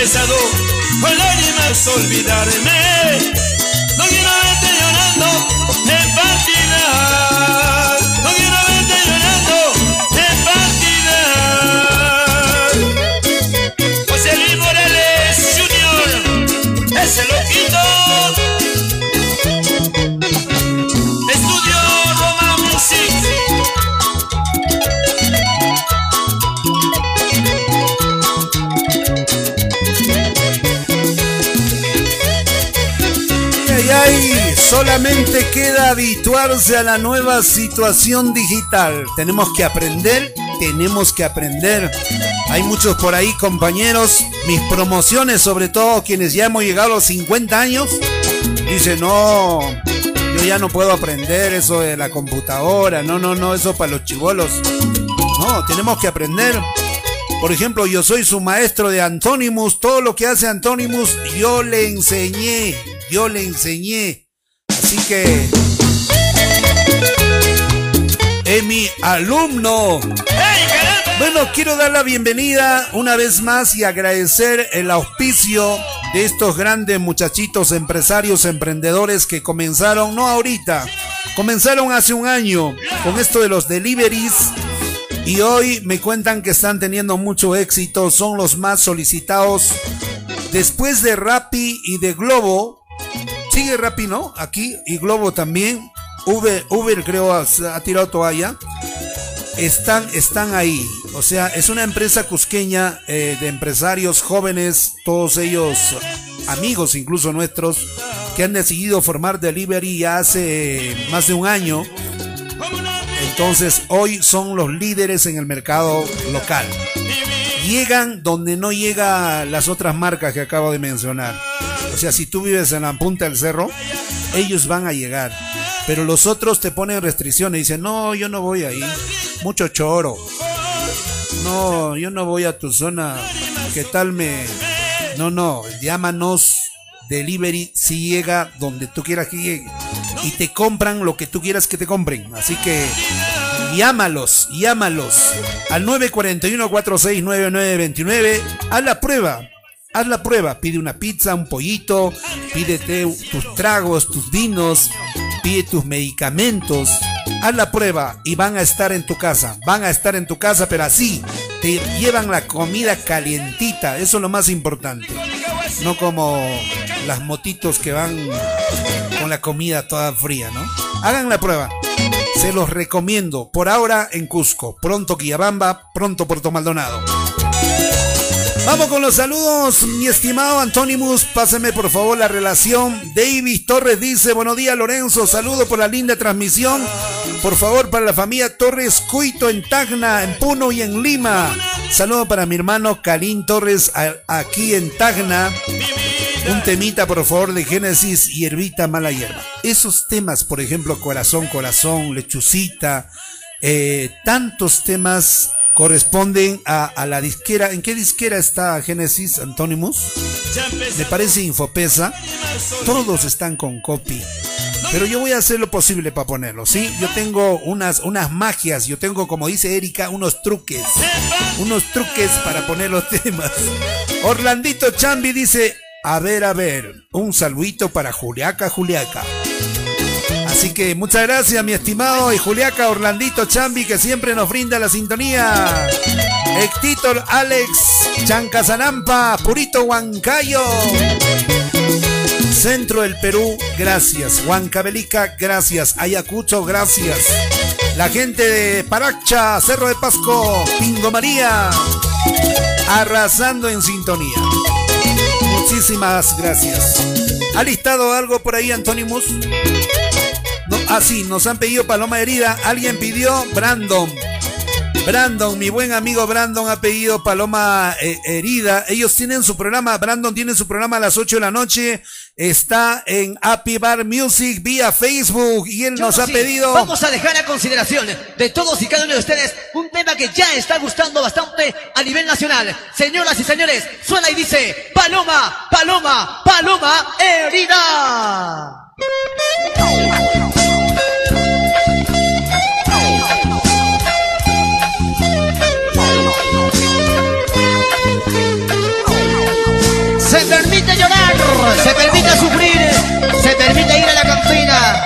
empezado con lágrimas olvidarme. No quiero verte llorando en partida solamente queda habituarse a la nueva situación digital. Tenemos que aprender, tenemos que aprender. Hay muchos por ahí, compañeros, mis promociones, sobre todo quienes ya hemos llegado a los 50 años, dicen, no, yo ya no puedo aprender eso de la computadora, no, no, no, eso para los chivolos. No, tenemos que aprender. Por ejemplo, yo soy su maestro de Antonimus. Todo lo que hace Antonimus, yo le enseñé. Yo le enseñé. Así que es mi alumno. Bueno, quiero dar la bienvenida una vez más y agradecer el auspicio de estos grandes muchachitos empresarios, emprendedores que comenzaron, no ahorita, comenzaron hace un año con esto de los deliveries y hoy me cuentan que están teniendo mucho éxito, son los más solicitados después de Rappi y de Globo. Sigue Rappi, ¿no? Aquí y Globo también. Uber, Uber creo ha, ha tirado toalla. Están, están ahí. O sea, es una empresa cusqueña eh, de empresarios jóvenes, todos ellos amigos incluso nuestros, que han decidido formar delivery ya hace más de un año. Entonces hoy son los líderes en el mercado local. Llegan donde no llega las otras marcas que acabo de mencionar. O sea, si tú vives en la punta del cerro, ellos van a llegar. Pero los otros te ponen restricciones dicen, no, yo no voy ahí. Mucho choro. No, yo no voy a tu zona. ¿Qué tal me.? No, no, llámanos. Delivery si llega donde tú quieras que llegue. Y te compran lo que tú quieras que te compren. Así que llámalos, llámalos al 941-469929. Haz la prueba. Haz la prueba. Pide una pizza, un pollito. Pídete tus tragos, tus vinos. Pide tus medicamentos haz la prueba y van a estar en tu casa. Van a estar en tu casa, pero así te llevan la comida calientita. Eso es lo más importante. No como las motitos que van con la comida toda fría, ¿no? Hagan la prueba. Se los recomiendo. Por ahora en Cusco. Pronto Quillabamba, pronto Puerto Maldonado. Vamos con los saludos, mi estimado Antonimus. Páseme por favor la relación. David Torres dice: Buenos días, Lorenzo. Saludo por la linda transmisión. Por favor, para la familia Torres Cuito en Tacna, en Puno y en Lima. Saludo para mi hermano Kalin Torres aquí en Tacna. Un temita, por favor, de Génesis y Mala Hierba. Esos temas, por ejemplo, Corazón, Corazón, Lechucita, eh, tantos temas corresponden a, la disquera. ¿En qué disquera está Genesis Antonimus? Me parece Infopesa. Todos están con copy. Pero yo voy a hacer lo posible para ponerlo, ¿sí? Yo tengo unas, unas magias, yo tengo, como dice Erika, unos truques. Unos truques para poner los temas. Orlandito Chambi dice, a ver, a ver, un saludito para Juliaca, Juliaca. Así que muchas gracias, mi estimado y Juliaca Orlandito Chambi, que siempre nos brinda la sintonía. Héctor Alex Chancasanampa, Purito Huancayo. Centro del Perú, gracias. Huancabelica, gracias. Ayacucho, gracias. La gente de Paracha, Cerro de Pasco, Pingo María, arrasando en sintonía. Muchísimas gracias. ¿Ha listado algo por ahí, Antonimus? ah, sí, nos han pedido Paloma Herida. Alguien pidió Brandon. Brandon, mi buen amigo Brandon ha pedido Paloma eh, Herida. Ellos tienen su programa, Brandon tiene su programa a las 8 de la noche. Está en Happy Bar Music vía Facebook y él nos ha pedido. Vamos a dejar a consideración de todos y cada uno de ustedes un tema que ya está gustando bastante a nivel nacional. Señoras y señores, suena y dice: Paloma, Paloma, Paloma Herida. Se permite sufrir, se permite ir a la cantina.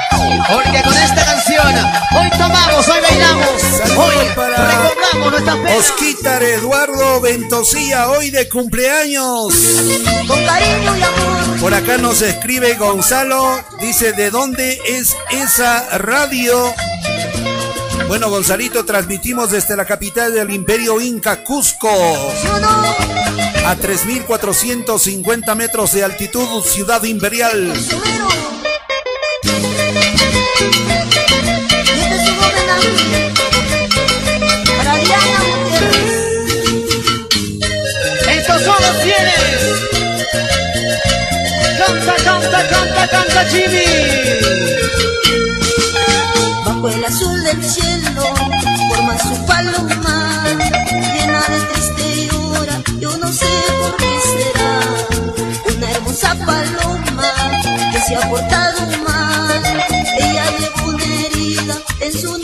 Porque con esta canción hoy tomamos, hoy bailamos, hoy recordamos nuestras penas. Osquitar Eduardo Ventosilla, hoy de cumpleaños. Con cariño y amor. Por acá nos escribe Gonzalo, dice, ¿de dónde es esa radio? Bueno, Gonzalito, transmitimos desde la capital del Imperio Inca, Cusco. A 3.450 metros de altitud, Ciudad Imperial. Estos son los fieles. Canta, canta, canta, canta, Chibi. Bajo el azul del cielo forma su paloma llena de triste hora. Yo no sé por qué será una hermosa paloma que se ha portado mal. Ella lleva una herida en su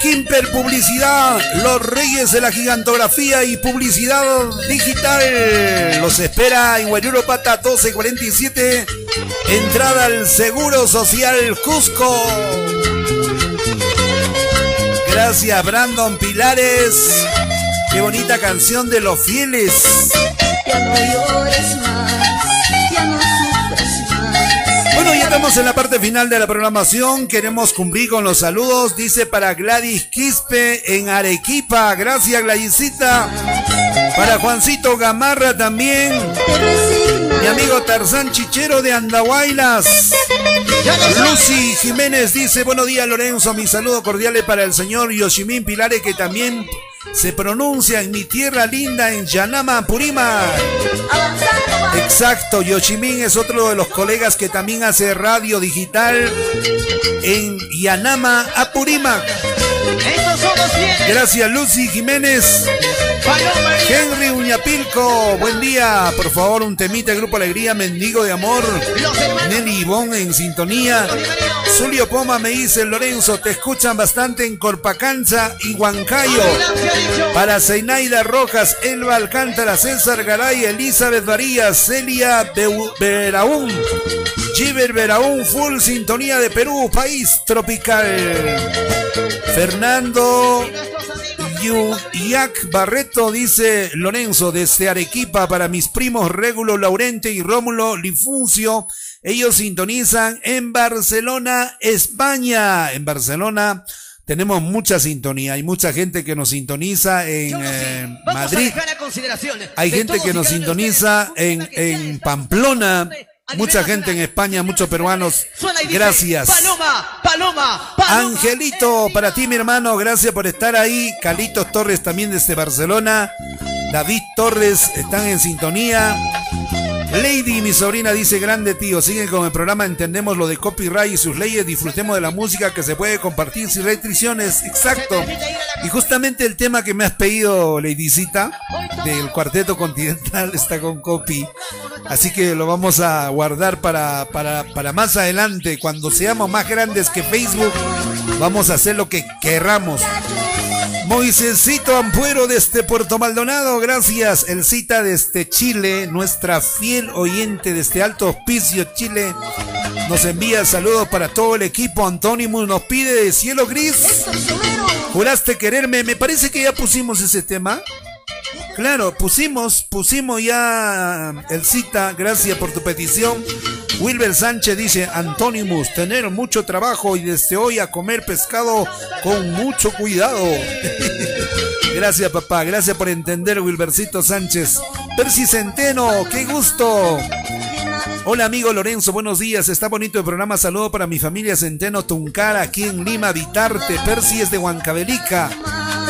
Kimper Publicidad, los reyes de la gigantografía y publicidad digital. Los espera en Guayuro Pata 1247, entrada al Seguro Social Cusco. Gracias Brandon Pilares. Qué bonita canción de los fieles. Estamos en la parte final de la programación. Queremos cumplir con los saludos. Dice para Gladys Quispe en Arequipa. Gracias, Gladysita. Para Juancito Gamarra también. Mi amigo Tarzán Chichero de Andahuaylas. Lucy Jiménez dice, buenos días Lorenzo, mis saludos cordiales para el señor Yoshimín Pilares que también se pronuncia en mi tierra linda, en Yanama, Purima. Exacto, Yoshimin es otro de los colegas que también hace radio digital en Yanama, Apurímac. Gracias, Lucy Jiménez. Henry Uñapilco, buen día. Por favor, un temita, Grupo Alegría, Mendigo de Amor. Nelly Ivonne en sintonía. Zulio Poma me dice, Lorenzo, te escuchan bastante en Corpacanza y Huancayo. Para Zeinaida Rojas, Elba Alcántara, César Garay, Elizabeth Varías, Celia Beraún. Giver Beraún, full sintonía de Perú, país tropical. Fernando Iac Barreto dice Lorenzo desde Arequipa para mis primos Régulo Laurente y Rómulo Lifuncio. Ellos sintonizan en Barcelona, España. En Barcelona tenemos mucha sintonía. Hay mucha gente que nos sintoniza en eh, Madrid. Hay gente que nos sintoniza en, en Pamplona. Mucha gente en España, muchos peruanos. Gracias. Paloma, paloma, Angelito, para ti, mi hermano, gracias por estar ahí. Calitos Torres también desde Barcelona. David Torres están en sintonía. Lady, mi sobrina, dice grande tío, siguen con el programa, entendemos lo de copyright y sus leyes, disfrutemos de la música que se puede compartir sin restricciones. Exacto. Y justamente el tema que me has pedido, Ladycita, del Cuarteto Continental, está con copy. Así que lo vamos a guardar para, para, para más adelante, cuando seamos más grandes que Facebook, vamos a hacer lo que querramos. Moisésito Ampuero desde Puerto Maldonado, gracias. El cita desde Chile, nuestra fiel oyente desde Alto Hospicio, Chile, nos envía saludos para todo el equipo. Antónimo nos pide de cielo gris. Juraste quererme, me parece que ya pusimos ese tema. Claro, pusimos, pusimos ya el cita, gracias por tu petición. Wilber Sánchez dice, Antonimus, tener mucho trabajo y desde hoy a comer pescado con mucho cuidado. gracias papá, gracias por entender Wilbercito Sánchez. Percy Centeno, qué gusto. Hola amigo Lorenzo, buenos días. Está bonito el programa. Saludo para mi familia Centeno Tuncara, aquí en Lima, Vitarte. Percy es de Huancavelica.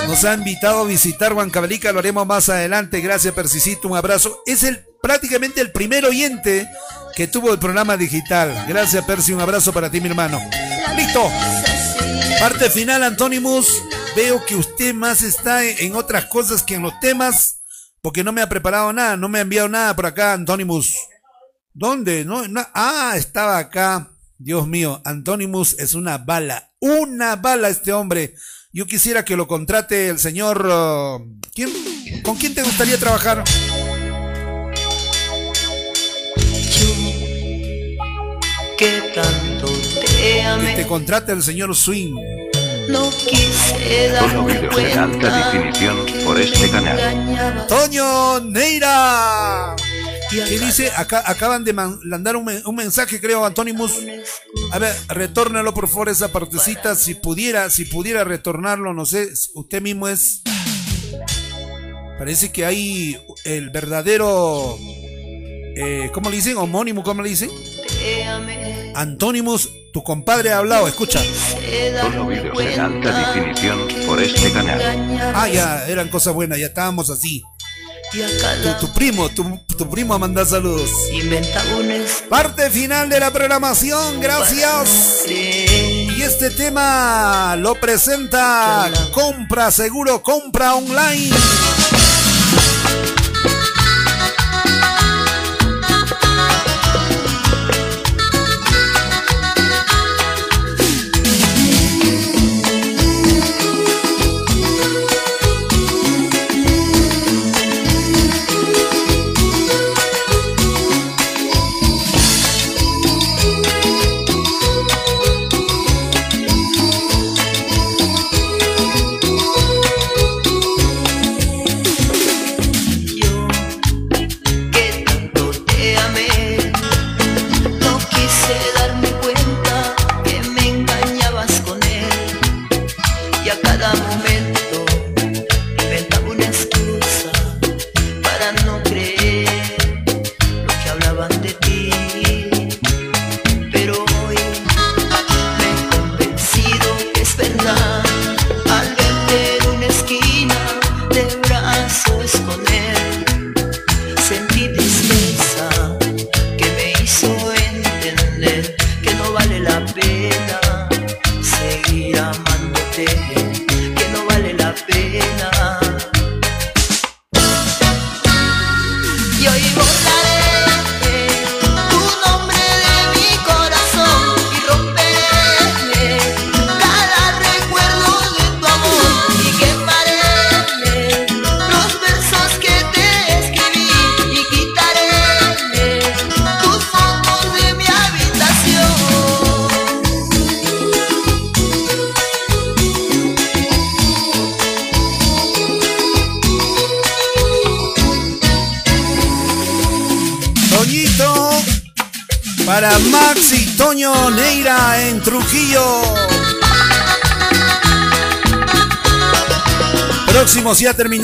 Nos ha invitado a visitar Huancavelica, lo haremos más adelante. Gracias, Persicito, un abrazo. Es el prácticamente el primer oyente que tuvo el programa digital. Gracias, Percy, un abrazo para ti, mi hermano. Listo. Parte final, Antonimus. Veo que usted más está en otras cosas que en los temas, porque no me ha preparado nada, no me ha enviado nada por acá, Antonimus. ¿Dónde? No, ah, estaba acá. Dios mío, Antonimus es una bala. Una bala este hombre. Yo quisiera que lo contrate el señor... Uh, ¿quién? ¿Con quién te gustaría trabajar? que tanto te amé. Que te contrate el señor Swing. No quise darme en alta definición por este canal. Toño Neira. ¿Qué dice? Acá, acaban de mandar un, un, mensaje, creo, Antonimus. A ver, retórnalo por favor esa partecita. Si pudiera, si pudiera retornarlo, no sé, usted mismo es. Parece que hay el verdadero. Eh, ¿Cómo le dicen? Homónimo, ¿cómo le dicen? Antonimus, tu compadre ha hablado, escucha. Solo videos en alta definición por este canal. Ah, ya, eran cosas buenas, ya estábamos así. Tu, primo, tu, tu, primo a mandar saludos. Parte final de la programación, gracias. Y este tema lo presenta Compra Seguro, Compra Online.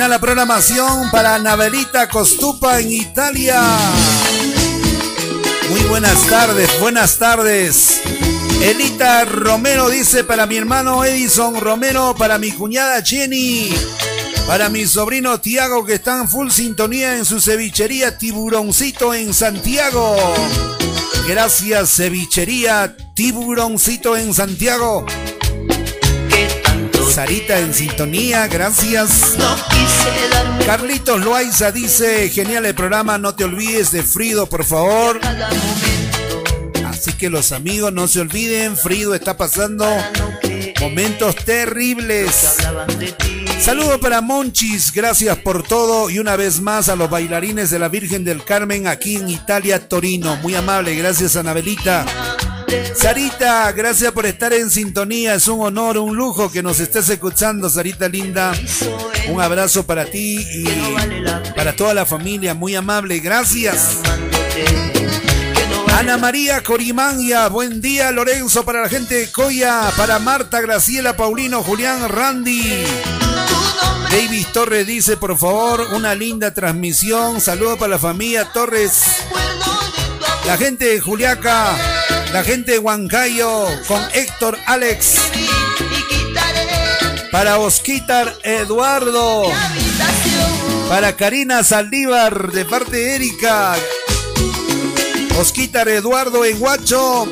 Ya a terminar la programación para Navelita Costupa en Italia. Muy buenas tardes, buenas tardes. Elita Romero dice para mi hermano Edison Romero, para mi cuñada Jenny, para mi sobrino Tiago que está en full sintonía en su cevichería Tiburoncito en Santiago. Gracias cevichería Tiburoncito en Santiago. Sarita en sintonía, gracias. Carlitos Loaiza dice, genial el programa, no te olvides de Frido, por favor. Así que los amigos no se olviden, Frido está pasando momentos terribles. Saludos para Monchis, gracias por todo y una vez más a los bailarines de la Virgen del Carmen aquí en Italia, Torino. Muy amable, gracias Anabelita. Sarita, gracias por estar en sintonía. Es un honor, un lujo que nos estés escuchando, Sarita linda. Un abrazo para ti y para toda la familia. Muy amable, gracias. Ana María Corimania, buen día Lorenzo para la gente de Coya, para Marta, Graciela, Paulino, Julián, Randy. David Torres dice, por favor, una linda transmisión. Saludos para la familia Torres. La gente de Juliaca, la gente de Huancayo con Héctor Alex. Para Osquitar Eduardo. Para Karina Saldívar de parte de Erika. Osquitar Eduardo en Guacho.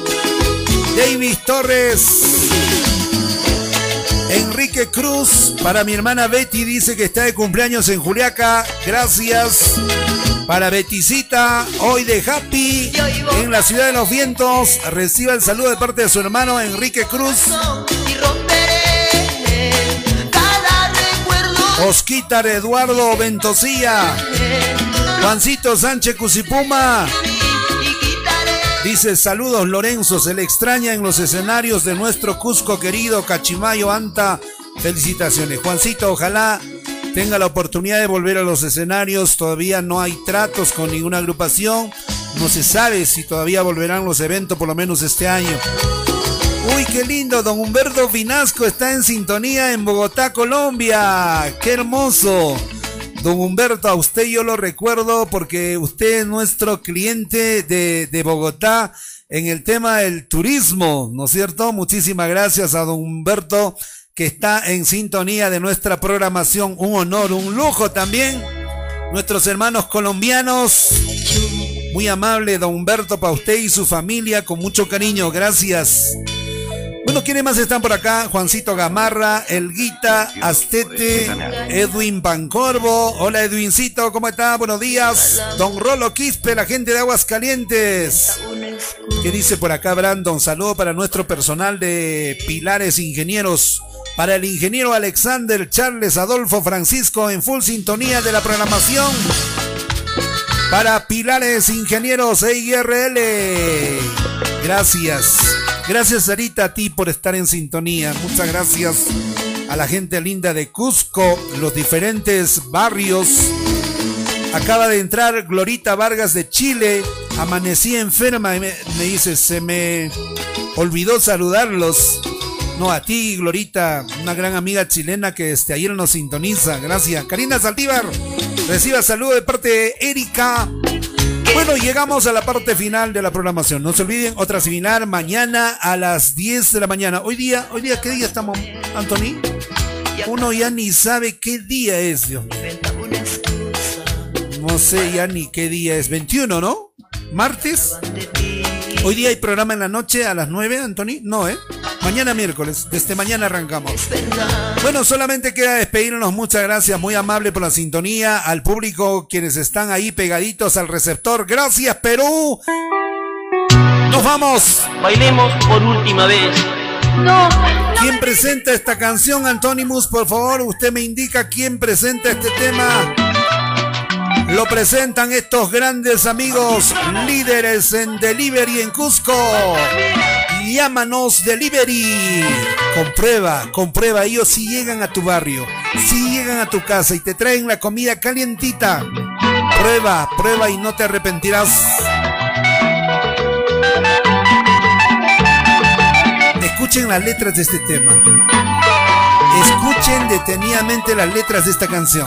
David Torres. Enrique Cruz, para mi hermana Betty, dice que está de cumpleaños en Juliaca. Gracias. Para Beticita, hoy de Happy, en la ciudad de los vientos, reciba el saludo de parte de su hermano Enrique Cruz. Osquitar Eduardo Ventosía. Juancito Sánchez Cusipuma. Dice saludos Lorenzo, se le extraña en los escenarios de nuestro Cusco querido Cachimayo Anta. Felicitaciones. Juancito, ojalá tenga la oportunidad de volver a los escenarios. Todavía no hay tratos con ninguna agrupación. No se sabe si todavía volverán los eventos, por lo menos este año. Uy, qué lindo, don Humberto Vinasco está en sintonía en Bogotá, Colombia. Qué hermoso. Don Humberto, a usted yo lo recuerdo porque usted es nuestro cliente de, Bogotá en el tema del turismo, ¿no es cierto? Muchísimas gracias a don Humberto que está en sintonía de nuestra programación. Un honor, un lujo también. Nuestros hermanos colombianos. Muy amable, don Humberto, para usted y su familia, con mucho cariño. Gracias. Bueno, ¿quiénes más están por acá? Juancito Gamarra, Elguita, Astete, Edwin Pancorvo. Hola Edwincito, ¿cómo está? Buenos días. Don Rolo Quispe, la gente de Aguas Calientes. ¿Qué dice por acá Brandon? Saludo para nuestro personal de Pilares Ingenieros. Para el ingeniero Alexander Charles Adolfo Francisco en full sintonía de la programación. Para Pilares Ingenieros EIRL. Gracias. Gracias Sarita a ti por estar en sintonía. Muchas gracias a la gente linda de Cusco, los diferentes barrios. Acaba de entrar Glorita Vargas de Chile. Amanecí enferma y me, dice, se me olvidó saludarlos. No, a ti, Glorita, una gran amiga chilena que desde ayer nos sintoniza. Gracias. Karina Saldívar, reciba saludo de parte de Erika. Bueno, llegamos a la parte final de la programación. No se olviden, otra similar mañana a las 10 de la mañana. Hoy día, hoy día, ¿qué día estamos, Anthony? Uno ya ni sabe qué día es, Dios. No sé ya ni qué día es. 21, ¿no? ¿Martes? Hoy día hay programa en la noche a las 9, Anthony. No, ¿eh? Mañana miércoles. Desde mañana arrancamos. Bueno, solamente queda despedirnos. Muchas gracias. Muy amable por la sintonía. Al público, quienes están ahí pegaditos al receptor. Gracias, Perú. Nos vamos. Bailemos por última vez. No. ¿Quién presenta esta canción, Antonimus? Por favor, usted me indica quién presenta este tema. Lo presentan estos grandes amigos líderes en Delivery en Cusco. Llámanos Delivery. Comprueba, comprueba. Ellos si llegan a tu barrio, si llegan a tu casa y te traen la comida calientita. Prueba, prueba y no te arrepentirás. Escuchen las letras de este tema. Escuchen detenidamente las letras de esta canción.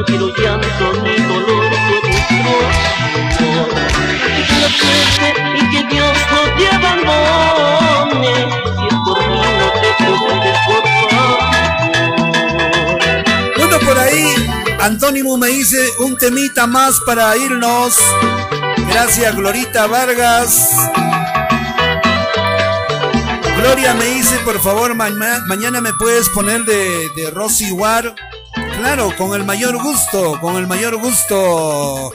no quiero llanto ni dolor, solo quiero amor. Yo creo y que Dios no te abandone, si es por mí no te preocupes, por favor. Bueno, por ahí, Antónimo me dice un temita más para irnos. Gracias, Glorita Vargas. Gloria me dice, por favor, ma mañana me puedes poner de, de Rosy War. Claro, con el mayor gusto, con el mayor gusto.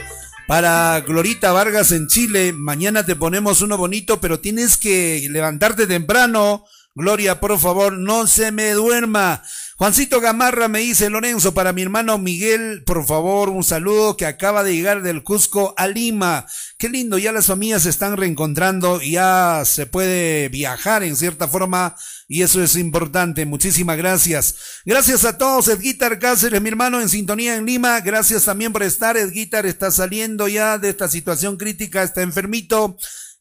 Para Glorita Vargas en Chile, mañana te ponemos uno bonito, pero tienes que levantarte temprano. Gloria, por favor, no se me duerma. Juancito Gamarra me dice, Lorenzo, para mi hermano Miguel, por favor, un saludo que acaba de llegar del Cusco a Lima. Qué lindo, ya las familias se están reencontrando, ya se puede viajar en cierta forma y eso es importante. Muchísimas gracias. Gracias a todos, Edguitar Cáceres, mi hermano en sintonía en Lima. Gracias también por estar. Edguitar está saliendo ya de esta situación crítica, está enfermito.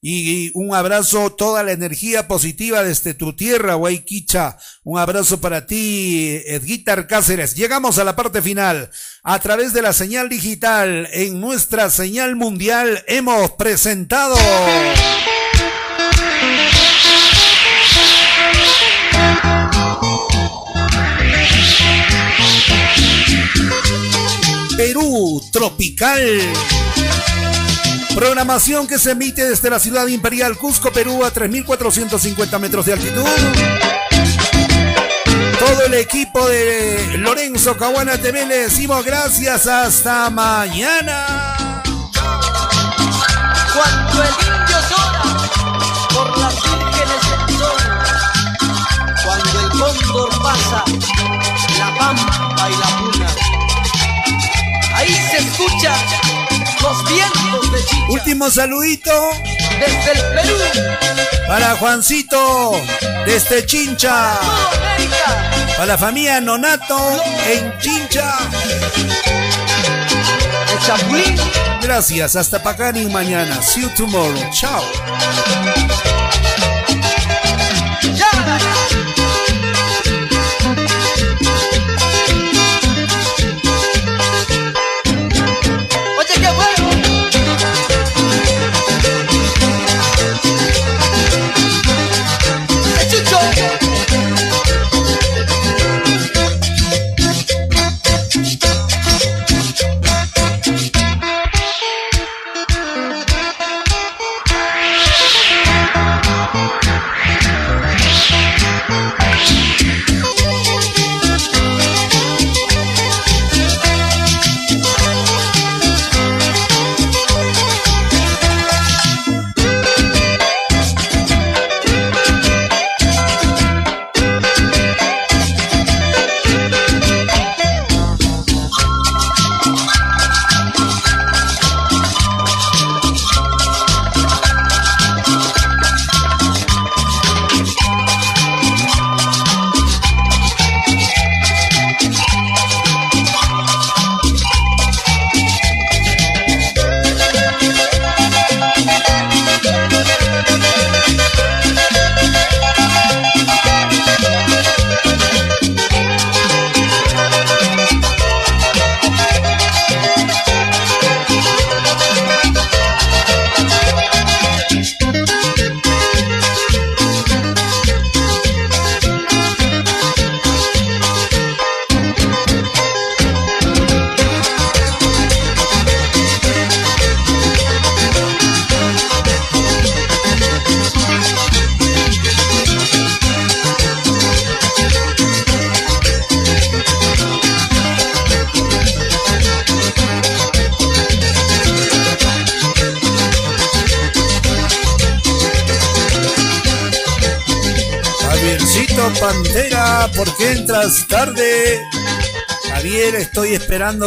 Y un abrazo, toda la energía positiva desde tu tierra, Guayquicha. Un abrazo para ti, Edguitar Cáceres. Llegamos a la parte final. A través de la señal digital, en nuestra señal mundial, hemos presentado... Perú Tropical. Programación que se emite desde la ciudad imperial Cusco, Perú, a 3.450 metros de altitud. Todo el equipo de Lorenzo Caguana TV le decimos gracias hasta mañana. Cuando el indio llora por las vírgenes del sol, cuando el cóndor pasa la pampa y la puna, ahí se escucha los vientos de Chicha. Último saludito. Desde el Perú. Para Juancito, desde Chincha. Para la familia Nonato en Chincha. El Chapulín. Gracias, hasta Pacani mañana. See you tomorrow. Chao.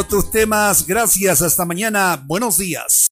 Tus temas. Gracias, hasta mañana. Buenos días.